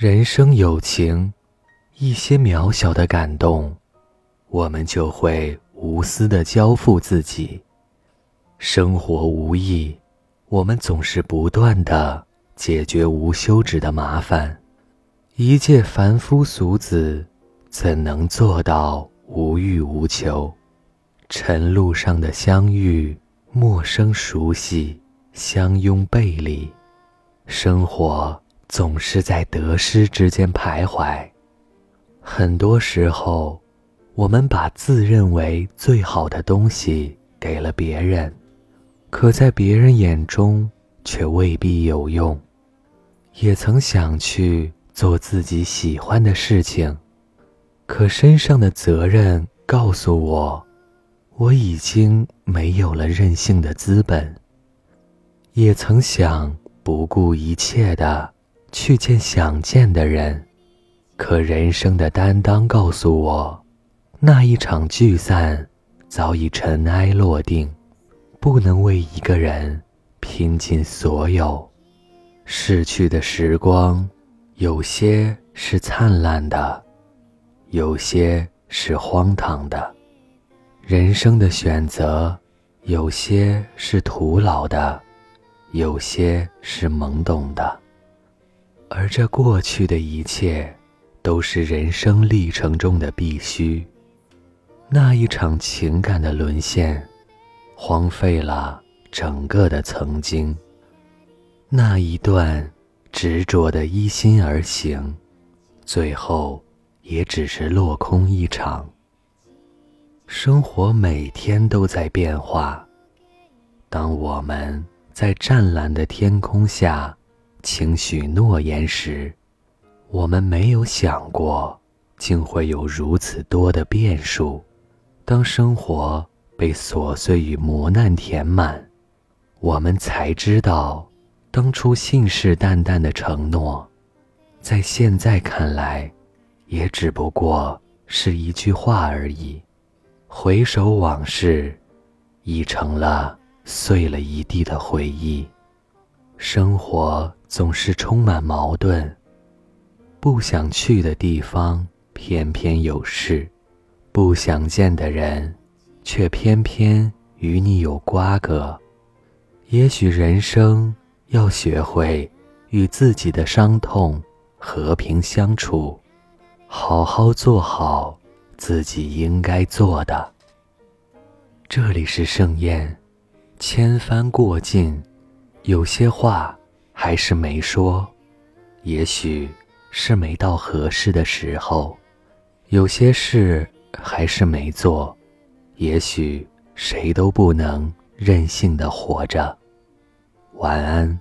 人生有情，一些渺小的感动，我们就会无私的交付自己。生活无益，我们总是不断的解决无休止的麻烦。一介凡夫俗子，怎能做到无欲无求？晨路上的相遇，陌生熟悉，相拥背离，生活。总是在得失之间徘徊。很多时候，我们把自认为最好的东西给了别人，可在别人眼中却未必有用。也曾想去做自己喜欢的事情，可身上的责任告诉我，我已经没有了任性的资本。也曾想不顾一切的。去见想见的人，可人生的担当告诉我，那一场聚散早已尘埃落定，不能为一个人拼尽所有。逝去的时光，有些是灿烂的，有些是荒唐的。人生的选择，有些是徒劳的，有些是懵懂的。而这过去的一切，都是人生历程中的必须。那一场情感的沦陷，荒废了整个的曾经。那一段执着的依心而行，最后也只是落空一场。生活每天都在变化，当我们在湛蓝的天空下。轻许诺言时，我们没有想过，竟会有如此多的变数。当生活被琐碎与磨难填满，我们才知道，当初信誓旦旦的承诺，在现在看来，也只不过是一句话而已。回首往事，已成了碎了一地的回忆。生活。总是充满矛盾。不想去的地方，偏偏有事；不想见的人，却偏偏与你有瓜葛。也许人生要学会与自己的伤痛和平相处，好好做好自己应该做的。这里是盛宴，千帆过尽，有些话。还是没说，也许是没到合适的时候；有些事还是没做，也许谁都不能任性的活着。晚安。